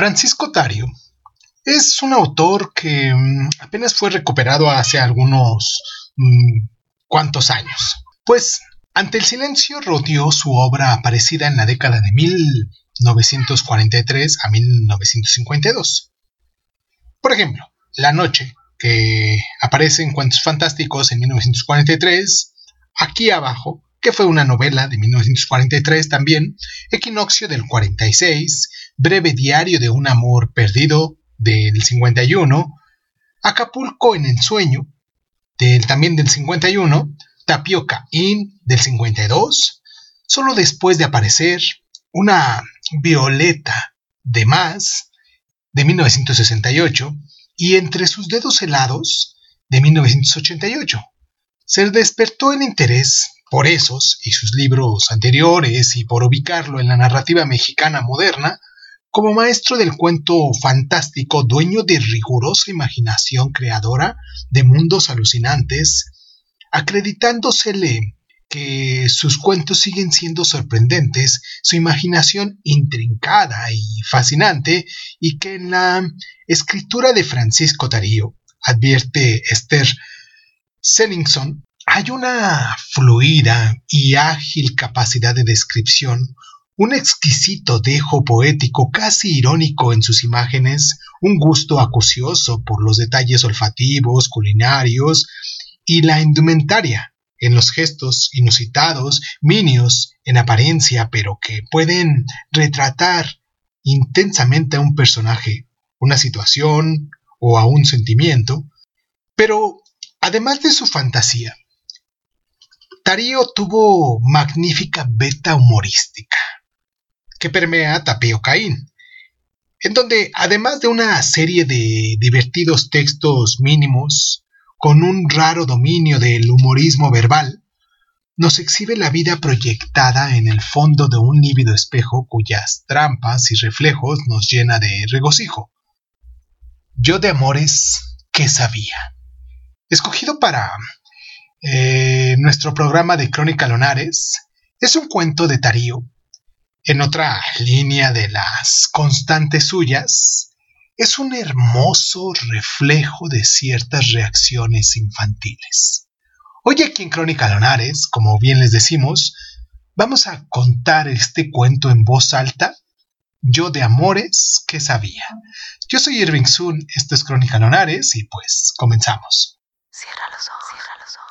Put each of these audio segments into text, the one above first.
Francisco Tario es un autor que mm, apenas fue recuperado hace algunos mm, cuantos años. Pues ante el silencio rodeó su obra aparecida en la década de 1943 a 1952. Por ejemplo, La Noche, que aparece en Cuentos Fantásticos en 1943, aquí abajo, que fue una novela de 1943 también, Equinoccio del 46, Breve Diario de un Amor Perdido del 51, Acapulco en el Sueño, del, también del 51, Tapioca In del 52, solo después de aparecer una Violeta de Más de 1968 y Entre sus dedos helados de 1988. Se despertó el interés por esos y sus libros anteriores y por ubicarlo en la narrativa mexicana moderna como maestro del cuento fantástico, dueño de rigurosa imaginación creadora de mundos alucinantes, acreditándosele que sus cuentos siguen siendo sorprendentes, su imaginación intrincada y fascinante, y que en la escritura de Francisco Tarío, advierte Esther Sellingson, hay una fluida y ágil capacidad de descripción, un exquisito dejo poético casi irónico en sus imágenes, un gusto acucioso por los detalles olfativos, culinarios y la indumentaria, en los gestos inusitados, minios en apariencia, pero que pueden retratar intensamente a un personaje, una situación o a un sentimiento, pero además de su fantasía, Darío tuvo magnífica beta humorística que permea Tapeo Caín, en donde además de una serie de divertidos textos mínimos, con un raro dominio del humorismo verbal, nos exhibe la vida proyectada en el fondo de un lívido espejo cuyas trampas y reflejos nos llena de regocijo. Yo de amores, ¿qué sabía? Escogido para eh, nuestro programa de Crónica Lonares, es un cuento de Tarío. En otra línea de las constantes suyas, es un hermoso reflejo de ciertas reacciones infantiles. Hoy aquí en Crónica Lonares, como bien les decimos, vamos a contar este cuento en voz alta, Yo de Amores que sabía. Yo soy Irving Sun, esto es Crónica Lonares y pues comenzamos. Cierra los ojos, cierra los ojos.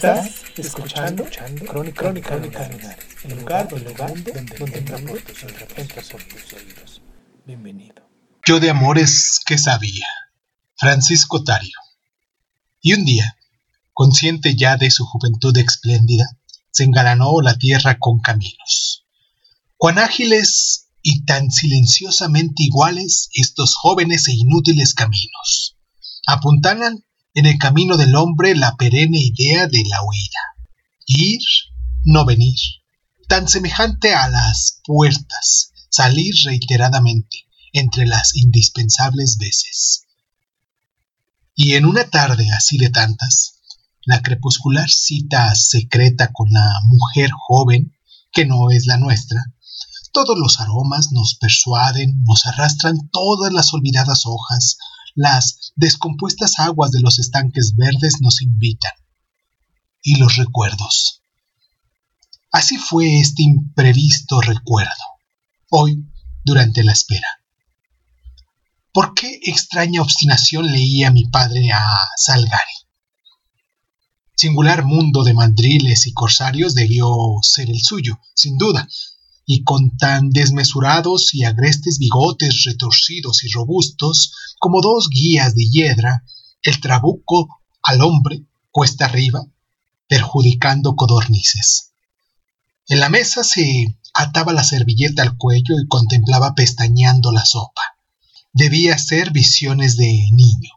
Estás escuchando, escuchando Crónica, Crónica, Crónica el lugar, el lugar donde, donde, donde tus oídos. Bienvenido. Yo de amores que sabía. Francisco Tario. Y un día, consciente ya de su juventud espléndida, se engalanó la tierra con caminos. Cuán ágiles y tan silenciosamente iguales estos jóvenes e inútiles caminos. Apuntalan en el camino del hombre la perenne idea de la huida. Ir, no venir, tan semejante a las puertas, salir reiteradamente entre las indispensables veces. Y en una tarde así de tantas, la crepuscular cita secreta con la mujer joven, que no es la nuestra, todos los aromas nos persuaden, nos arrastran todas las olvidadas hojas, las descompuestas aguas de los estanques verdes nos invitan. Y los recuerdos. Así fue este imprevisto recuerdo, hoy durante la espera. ¿Por qué extraña obstinación leía mi padre a Salgari? Singular mundo de mandriles y corsarios debió ser el suyo, sin duda, y con tan desmesurados y agrestes bigotes retorcidos y robustos como dos guías de hiedra, el trabuco al hombre cuesta arriba, perjudicando codornices. En la mesa se ataba la servilleta al cuello y contemplaba pestañeando la sopa. Debía ser visiones de niño.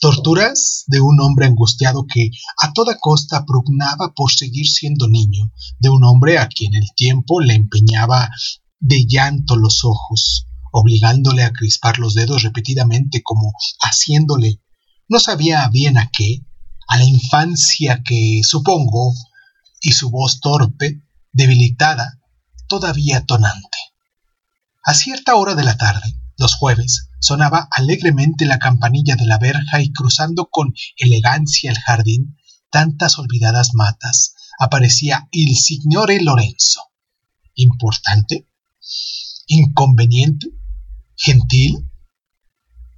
Torturas de un hombre angustiado que a toda costa prognaba por seguir siendo niño, de un hombre a quien el tiempo le empeñaba de llanto los ojos, obligándole a crispar los dedos repetidamente como haciéndole no sabía bien a qué, a la infancia que supongo, y su voz torpe, debilitada, todavía tonante. A cierta hora de la tarde, los jueves, sonaba alegremente la campanilla de la verja y cruzando con elegancia el jardín, tantas olvidadas matas, aparecía il signore Lorenzo. ¿Importante? ¿Inconveniente? ¿Gentil?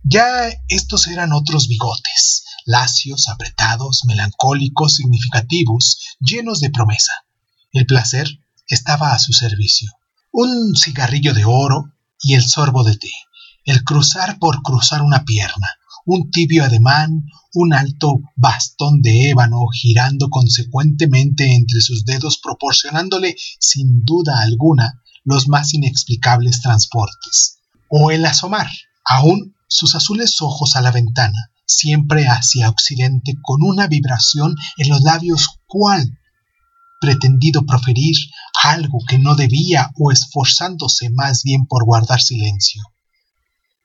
Ya estos eran otros bigotes, lacios, apretados, melancólicos, significativos, llenos de promesa. El placer estaba a su servicio. Un cigarrillo de oro y el sorbo de té, el cruzar por cruzar una pierna, un tibio ademán, un alto bastón de ébano girando consecuentemente entre sus dedos, proporcionándole, sin duda alguna, los más inexplicables transportes. O el asomar, aún sus azules ojos a la ventana, siempre hacia occidente, con una vibración en los labios cual pretendido proferir algo que no debía o esforzándose más bien por guardar silencio.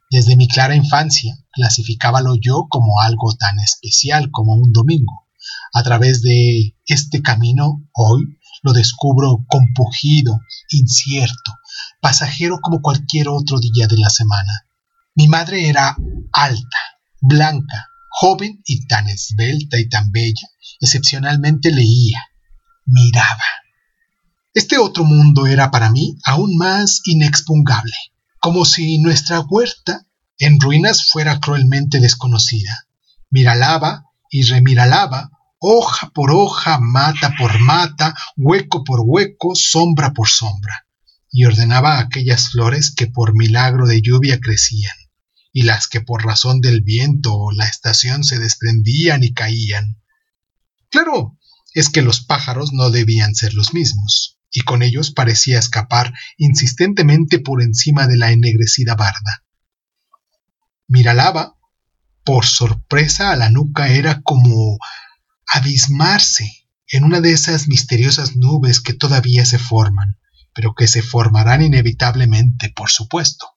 Desde mi clara infancia clasificábalo yo como algo tan especial como un domingo. A través de este camino hoy lo descubro compugido, incierto, pasajero como cualquier otro día de la semana. Mi madre era alta, blanca, joven y tan esbelta y tan bella, excepcionalmente leía, miraba. Este otro mundo era para mí aún más inexpugnable, como si nuestra huerta en ruinas fuera cruelmente desconocida. Miralaba y remiralaba, hoja por hoja, mata por mata, hueco por hueco, sombra por sombra, y ordenaba aquellas flores que por milagro de lluvia crecían, y las que por razón del viento o la estación se desprendían y caían. Claro, es que los pájaros no debían ser los mismos, y con ellos parecía escapar insistentemente por encima de la ennegrecida barda. Miralaba, por sorpresa a la nuca era como abismarse en una de esas misteriosas nubes que todavía se forman, pero que se formarán inevitablemente, por supuesto.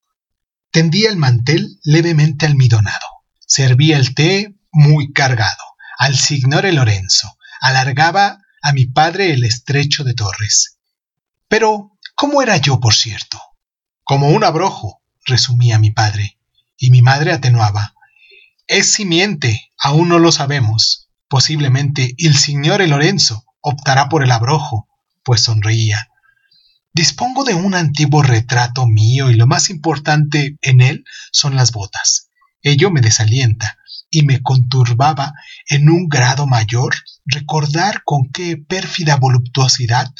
Tendía el mantel levemente almidonado, servía el té muy cargado, al signore Lorenzo, alargaba a mi padre el estrecho de Torres. Pero, ¿cómo era yo, por cierto? Como un abrojo, resumía mi padre, y mi madre atenuaba. Es simiente, aún no lo sabemos. Posiblemente el signore Lorenzo optará por el abrojo, pues sonreía. Dispongo de un antiguo retrato mío y lo más importante en él son las botas. Ello me desalienta y me conturbaba en un grado mayor recordar con qué pérfida voluptuosidad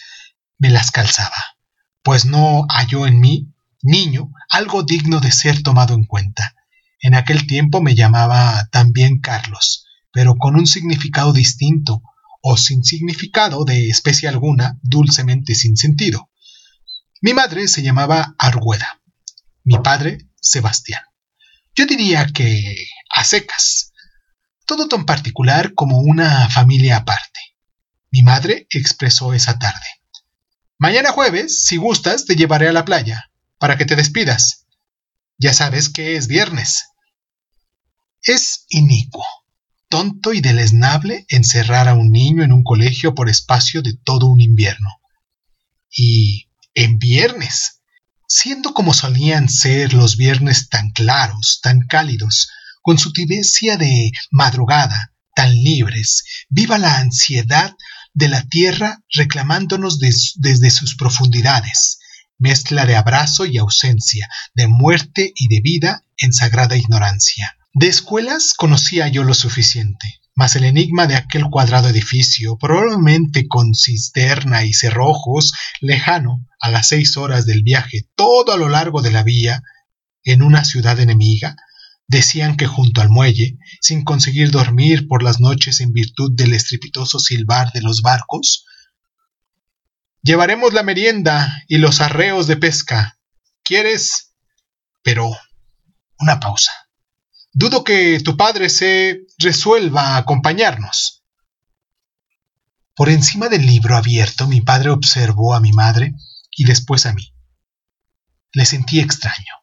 me las calzaba, pues no halló en mí, niño, algo digno de ser tomado en cuenta. En aquel tiempo me llamaba también Carlos, pero con un significado distinto, o sin significado de especie alguna, dulcemente sin sentido. Mi madre se llamaba Argueda, mi padre Sebastián. Yo diría que a secas, todo tan particular como una familia aparte. Mi madre expresó esa tarde. Mañana jueves, si gustas, te llevaré a la playa, para que te despidas. Ya sabes que es viernes. Es inicuo, tonto y deleznable encerrar a un niño en un colegio por espacio de todo un invierno. Y en viernes, siendo como solían ser los viernes tan claros, tan cálidos, con su tibecia de madrugada, tan libres, viva la ansiedad de la tierra reclamándonos desde sus profundidades, mezcla de abrazo y ausencia, de muerte y de vida en sagrada ignorancia. De escuelas conocía yo lo suficiente, mas el enigma de aquel cuadrado edificio, probablemente con cisterna y cerrojos, lejano, a las seis horas del viaje, todo a lo largo de la vía, en una ciudad enemiga, Decían que junto al muelle, sin conseguir dormir por las noches en virtud del estrepitoso silbar de los barcos, Llevaremos la merienda y los arreos de pesca. ¿Quieres? Pero... Una pausa. Dudo que tu padre se resuelva a acompañarnos. Por encima del libro abierto, mi padre observó a mi madre y después a mí. Le sentí extraño.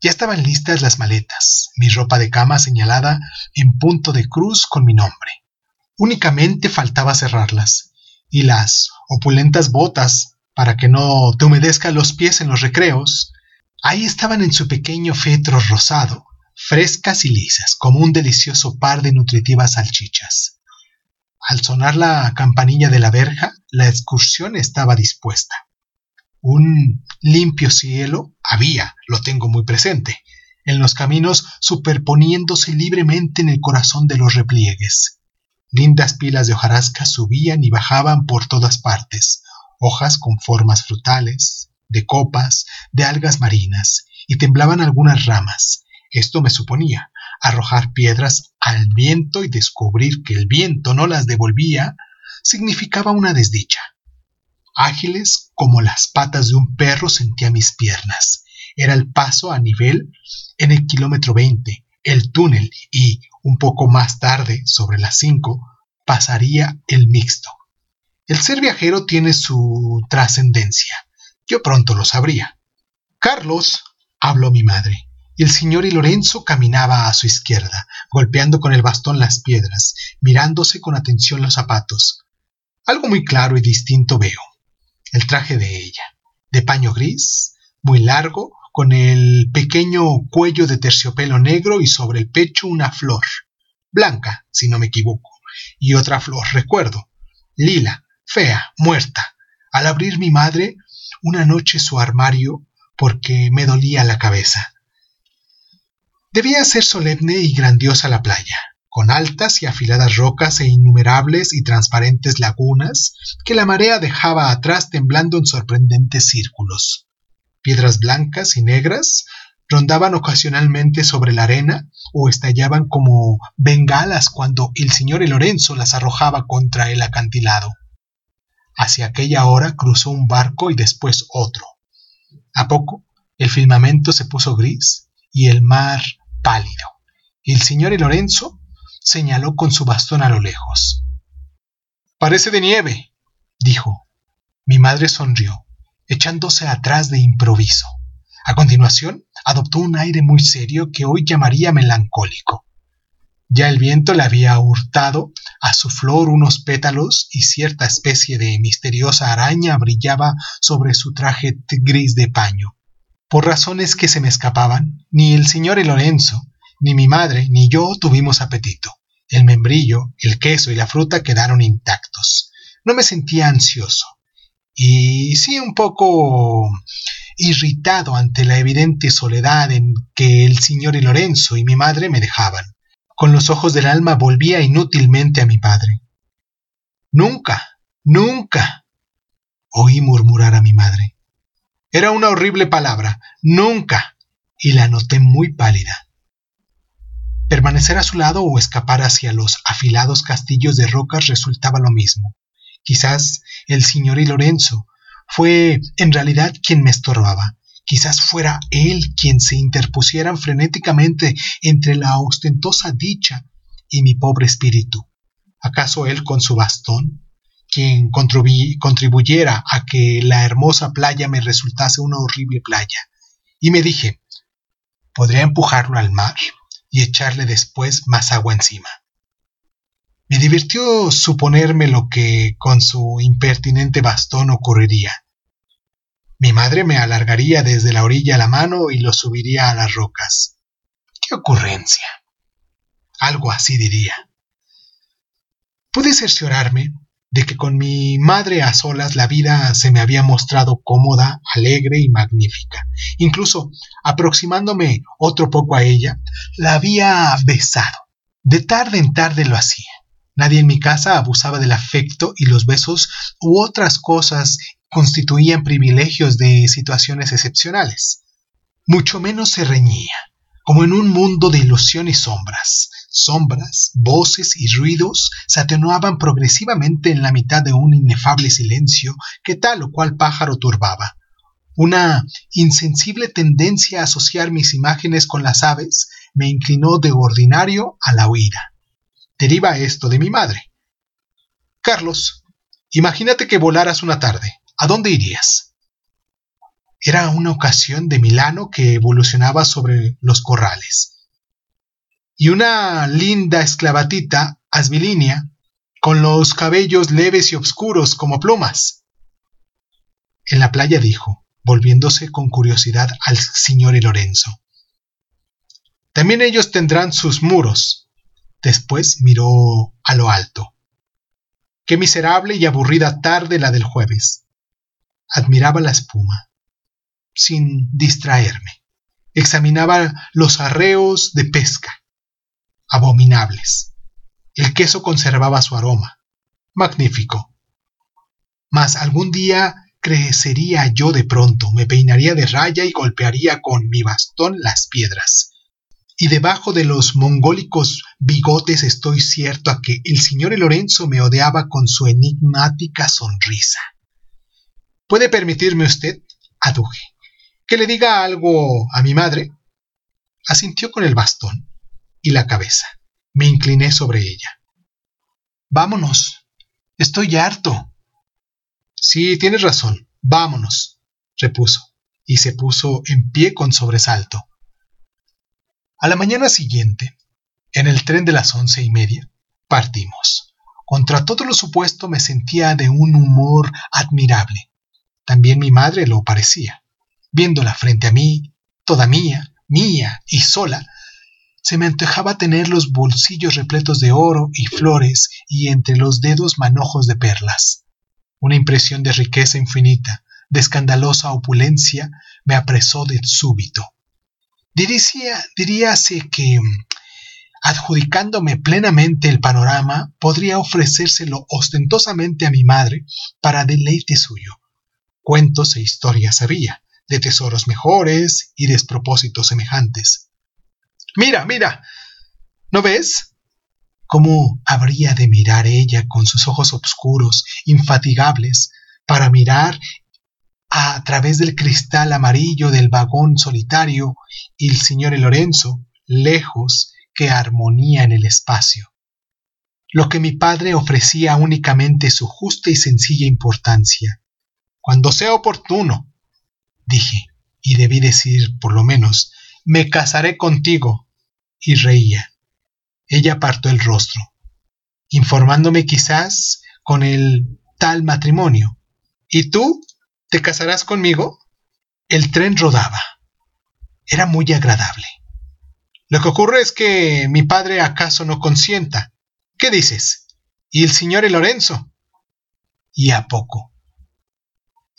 Ya estaban listas las maletas, mi ropa de cama señalada en punto de cruz con mi nombre. Únicamente faltaba cerrarlas, y las opulentas botas, para que no te humedezcan los pies en los recreos, ahí estaban en su pequeño fetro rosado, frescas y lisas, como un delicioso par de nutritivas salchichas. Al sonar la campanilla de la verja, la excursión estaba dispuesta. Un limpio cielo había, lo tengo muy presente, en los caminos superponiéndose libremente en el corazón de los repliegues. Lindas pilas de hojarasca subían y bajaban por todas partes, hojas con formas frutales, de copas, de algas marinas, y temblaban algunas ramas. Esto me suponía, arrojar piedras al viento y descubrir que el viento no las devolvía, significaba una desdicha. Ágiles como las patas de un perro sentía mis piernas. Era el paso a nivel en el kilómetro 20, el túnel y, un poco más tarde, sobre las 5, pasaría el mixto. El ser viajero tiene su trascendencia. Yo pronto lo sabría. Carlos, habló mi madre, y el señor y Lorenzo caminaba a su izquierda, golpeando con el bastón las piedras, mirándose con atención los zapatos. Algo muy claro y distinto veo el traje de ella, de paño gris, muy largo, con el pequeño cuello de terciopelo negro y sobre el pecho una flor, blanca, si no me equivoco, y otra flor, recuerdo, lila, fea, muerta. Al abrir mi madre una noche su armario porque me dolía la cabeza. Debía ser solemne y grandiosa la playa con altas y afiladas rocas e innumerables y transparentes lagunas que la marea dejaba atrás temblando en sorprendentes círculos. Piedras blancas y negras rondaban ocasionalmente sobre la arena o estallaban como bengalas cuando el señor Lorenzo las arrojaba contra el acantilado. Hacia aquella hora cruzó un barco y después otro. A poco el firmamento se puso gris y el mar pálido. El señor Lorenzo señaló con su bastón a lo lejos. Parece de nieve, dijo. Mi madre sonrió, echándose atrás de improviso. A continuación, adoptó un aire muy serio que hoy llamaría melancólico. Ya el viento le había hurtado a su flor unos pétalos y cierta especie de misteriosa araña brillaba sobre su traje gris de paño. Por razones que se me escapaban, ni el señor Lorenzo, ni mi madre, ni yo tuvimos apetito. El membrillo, el queso y la fruta quedaron intactos. No me sentía ansioso y sí un poco irritado ante la evidente soledad en que el señor y Lorenzo y mi madre me dejaban. Con los ojos del alma volvía inútilmente a mi padre. Nunca, nunca, oí murmurar a mi madre. Era una horrible palabra, nunca, y la noté muy pálida. Permanecer a su lado o escapar hacia los afilados castillos de rocas resultaba lo mismo. Quizás el señor y Lorenzo fue en realidad quien me estorbaba. Quizás fuera él quien se interpusiera frenéticamente entre la ostentosa dicha y mi pobre espíritu. ¿Acaso él con su bastón, quien contribuyera a que la hermosa playa me resultase una horrible playa? Y me dije, ¿podría empujarlo al mar? Y echarle después más agua encima. Me divirtió suponerme lo que con su impertinente bastón ocurriría. Mi madre me alargaría desde la orilla la mano y lo subiría a las rocas. ¡Qué ocurrencia! Algo así diría. Pude cerciorarme de que con mi madre a solas la vida se me había mostrado cómoda, alegre y magnífica. Incluso, aproximándome otro poco a ella, la había besado. De tarde en tarde lo hacía. Nadie en mi casa abusaba del afecto y los besos u otras cosas constituían privilegios de situaciones excepcionales. Mucho menos se reñía, como en un mundo de ilusión y sombras, sombras, voces y ruidos se atenuaban progresivamente en la mitad de un inefable silencio que tal o cual pájaro turbaba. Una insensible tendencia a asociar mis imágenes con las aves me inclinó de ordinario a la huida. Deriva esto de mi madre. Carlos, imagínate que volaras una tarde. ¿A dónde irías? Era una ocasión de Milano que evolucionaba sobre los corrales y una linda esclavatita, asvilínea, con los cabellos leves y oscuros como plumas. En la playa dijo, volviéndose con curiosidad al señor Lorenzo. También ellos tendrán sus muros. Después miró a lo alto. Qué miserable y aburrida tarde la del jueves. Admiraba la espuma, sin distraerme. Examinaba los arreos de pesca abominables. El queso conservaba su aroma. Magnífico. Mas algún día crecería yo de pronto, me peinaría de raya y golpearía con mi bastón las piedras. Y debajo de los mongólicos bigotes estoy cierto a que el señor Lorenzo me odiaba con su enigmática sonrisa. ¿Puede permitirme usted? aduje. ¿Que le diga algo a mi madre? Asintió con el bastón y la cabeza. Me incliné sobre ella. Vámonos. Estoy harto. Sí, tienes razón. Vámonos, repuso, y se puso en pie con sobresalto. A la mañana siguiente, en el tren de las once y media, partimos. Contra todo lo supuesto me sentía de un humor admirable. También mi madre lo parecía. Viéndola frente a mí, toda mía, mía y sola, se me antojaba tener los bolsillos repletos de oro y flores y entre los dedos manojos de perlas. Una impresión de riqueza infinita, de escandalosa opulencia, me apresó de súbito. Diría, diríase que, adjudicándome plenamente el panorama, podría ofrecérselo ostentosamente a mi madre para deleite suyo. Cuentos e historias había, de tesoros mejores y despropósitos semejantes. Mira, mira. ¿No ves? ¿Cómo habría de mirar ella con sus ojos oscuros, infatigables, para mirar a través del cristal amarillo del vagón solitario y el señor Lorenzo, lejos, que armonía en el espacio? Lo que mi padre ofrecía únicamente su justa y sencilla importancia. Cuando sea oportuno, dije, y debí decir por lo menos, me casaré contigo y reía. Ella apartó el rostro, informándome quizás con el tal matrimonio. ¿Y tú? ¿Te casarás conmigo? El tren rodaba. Era muy agradable. Lo que ocurre es que mi padre acaso no consienta. ¿Qué dices? ¿Y el señor Lorenzo? Y a poco.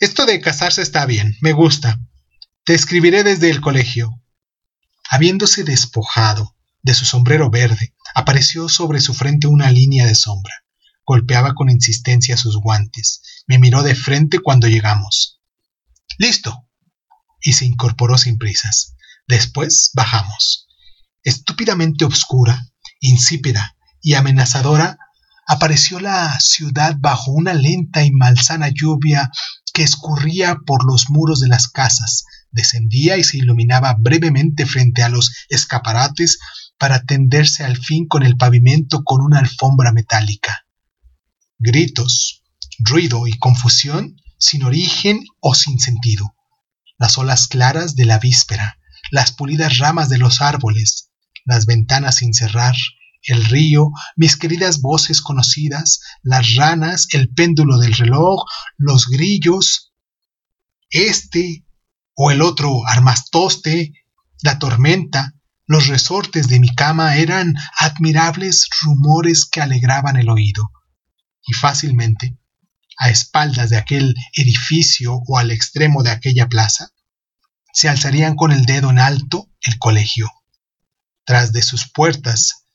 Esto de casarse está bien, me gusta. Te escribiré desde el colegio. Habiéndose despojado de su sombrero verde, apareció sobre su frente una línea de sombra. Golpeaba con insistencia sus guantes. Me miró de frente cuando llegamos. Listo. Y se incorporó sin prisas. Después bajamos. Estúpidamente oscura, insípida y amenazadora, apareció la ciudad bajo una lenta y malsana lluvia que escurría por los muros de las casas, descendía y se iluminaba brevemente frente a los escaparates para tenderse al fin con el pavimento con una alfombra metálica. Gritos, ruido y confusión sin origen o sin sentido. Las olas claras de la víspera, las pulidas ramas de los árboles, las ventanas sin cerrar, el río, mis queridas voces conocidas, las ranas, el péndulo del reloj, los grillos, este o el otro armastoste, la tormenta, los resortes de mi cama eran admirables rumores que alegraban el oído, y fácilmente, a espaldas de aquel edificio o al extremo de aquella plaza, se alzarían con el dedo en alto el colegio. Tras de sus puertas,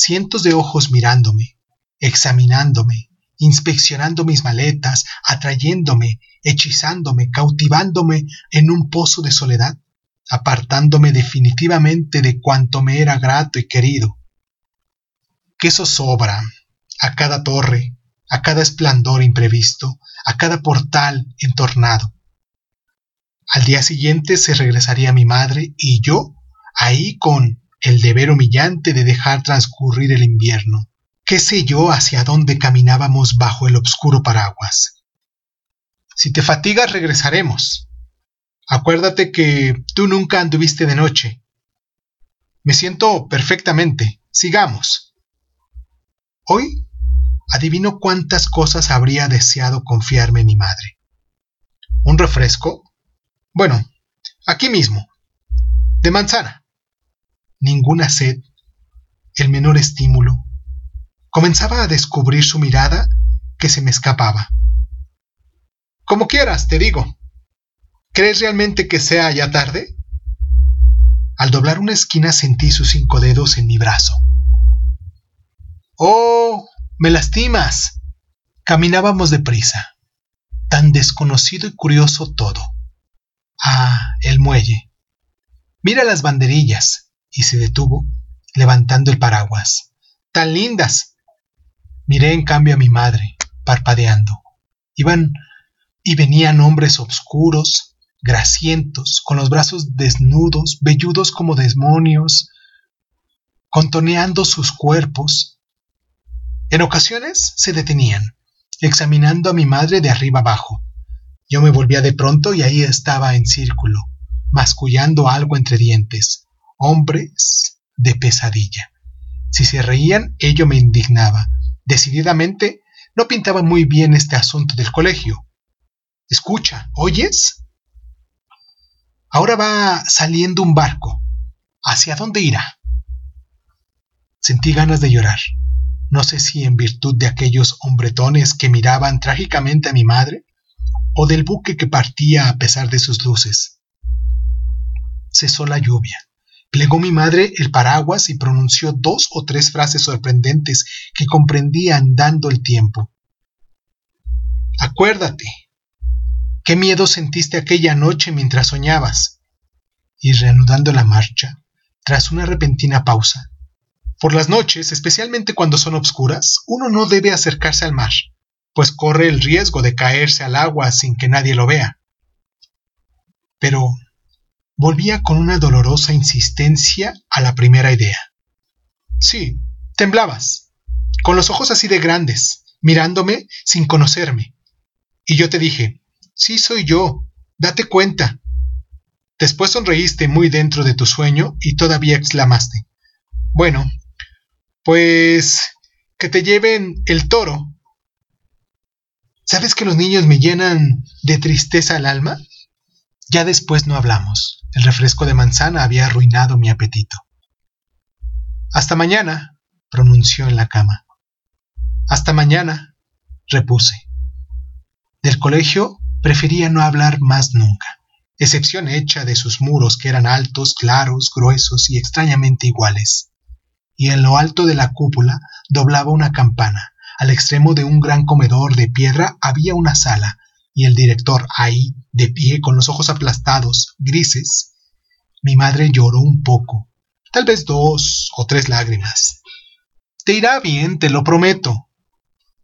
cientos de ojos mirándome, examinándome, inspeccionando mis maletas, atrayéndome, hechizándome, cautivándome en un pozo de soledad, apartándome definitivamente de cuanto me era grato y querido. qué zozobra a cada torre, a cada esplendor imprevisto, a cada portal entornado. Al día siguiente se regresaría mi madre y yo ahí con el deber humillante de dejar transcurrir el invierno. ¿Qué sé yo hacia dónde caminábamos bajo el obscuro paraguas? Si te fatigas regresaremos. Acuérdate que tú nunca anduviste de noche. Me siento perfectamente. Sigamos. Hoy adivino cuántas cosas habría deseado confiarme mi madre. ¿Un refresco? Bueno, aquí mismo. De manzana. Ninguna sed, el menor estímulo. Comenzaba a descubrir su mirada que se me escapaba. Como quieras, te digo. ¿Crees realmente que sea ya tarde? Al doblar una esquina sentí sus cinco dedos en mi brazo. ¡Oh! ¡Me lastimas! Caminábamos deprisa. Tan desconocido y curioso todo. Ah, el muelle. Mira las banderillas. Y se detuvo, levantando el paraguas. ¡Tan lindas! Miré en cambio a mi madre, parpadeando. Iban y venían hombres obscuros, grasientos, con los brazos desnudos, velludos como demonios, contoneando sus cuerpos. En ocasiones se detenían, examinando a mi madre de arriba abajo, yo me volvía de pronto y ahí estaba en círculo, mascullando algo entre dientes. Hombres de pesadilla. Si se reían, ello me indignaba. Decididamente, no pintaba muy bien este asunto del colegio. Escucha, ¿oyes? Ahora va saliendo un barco. ¿Hacia dónde irá? Sentí ganas de llorar. No sé si en virtud de aquellos hombretones que miraban trágicamente a mi madre, o del buque que partía a pesar de sus luces. Cesó la lluvia. Plegó mi madre el paraguas y pronunció dos o tres frases sorprendentes que comprendí andando el tiempo. Acuérdate. ¿Qué miedo sentiste aquella noche mientras soñabas? Y reanudando la marcha, tras una repentina pausa. Por las noches, especialmente cuando son obscuras, uno no debe acercarse al mar pues corre el riesgo de caerse al agua sin que nadie lo vea. Pero volvía con una dolorosa insistencia a la primera idea. Sí, temblabas, con los ojos así de grandes, mirándome sin conocerme. Y yo te dije, sí soy yo, date cuenta. Después sonreíste muy dentro de tu sueño y todavía exclamaste, bueno, pues que te lleven el toro ¿Sabes que los niños me llenan de tristeza el alma? Ya después no hablamos. El refresco de manzana había arruinado mi apetito. Hasta mañana, pronunció en la cama. Hasta mañana, repuse. Del colegio prefería no hablar más nunca, excepción hecha de sus muros que eran altos, claros, gruesos y extrañamente iguales. Y en lo alto de la cúpula doblaba una campana, al extremo de un gran comedor de piedra había una sala, y el director ahí, de pie, con los ojos aplastados, grises. Mi madre lloró un poco, tal vez dos o tres lágrimas. Te irá bien, te lo prometo.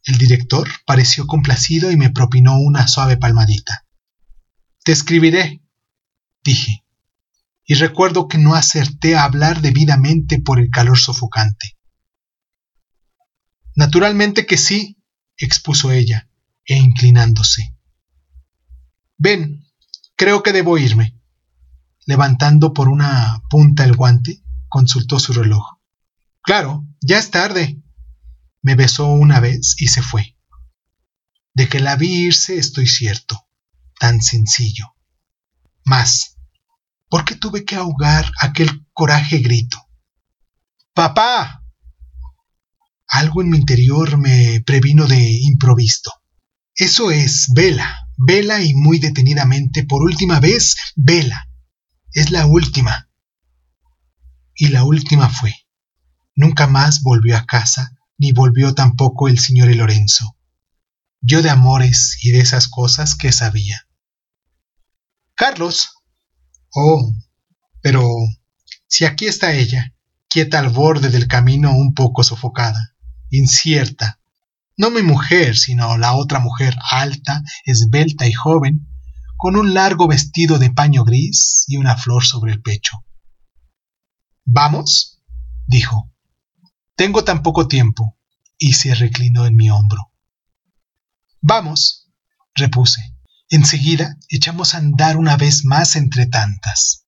El director pareció complacido y me propinó una suave palmadita. Te escribiré, dije, y recuerdo que no acerté a hablar debidamente por el calor sofocante. Naturalmente que sí, expuso ella, e inclinándose. Ven, creo que debo irme. Levantando por una punta el guante, consultó su reloj. Claro, ya es tarde. Me besó una vez y se fue. De que la vi irse estoy cierto. Tan sencillo. Más, ¿por qué tuve que ahogar aquel coraje grito? ¡Papá! Algo en mi interior me previno de improvisto. Eso es, vela, vela y muy detenidamente, por última vez, vela. Es la última. Y la última fue. Nunca más volvió a casa, ni volvió tampoco el señor Lorenzo. Yo de amores y de esas cosas que sabía. Carlos. Oh, pero si aquí está ella, quieta al borde del camino un poco sofocada, incierta. No mi mujer, sino la otra mujer alta, esbelta y joven, con un largo vestido de paño gris y una flor sobre el pecho. ¿Vamos? dijo. Tengo tan poco tiempo, y se reclinó en mi hombro. Vamos, repuse. Enseguida echamos a andar una vez más entre tantas.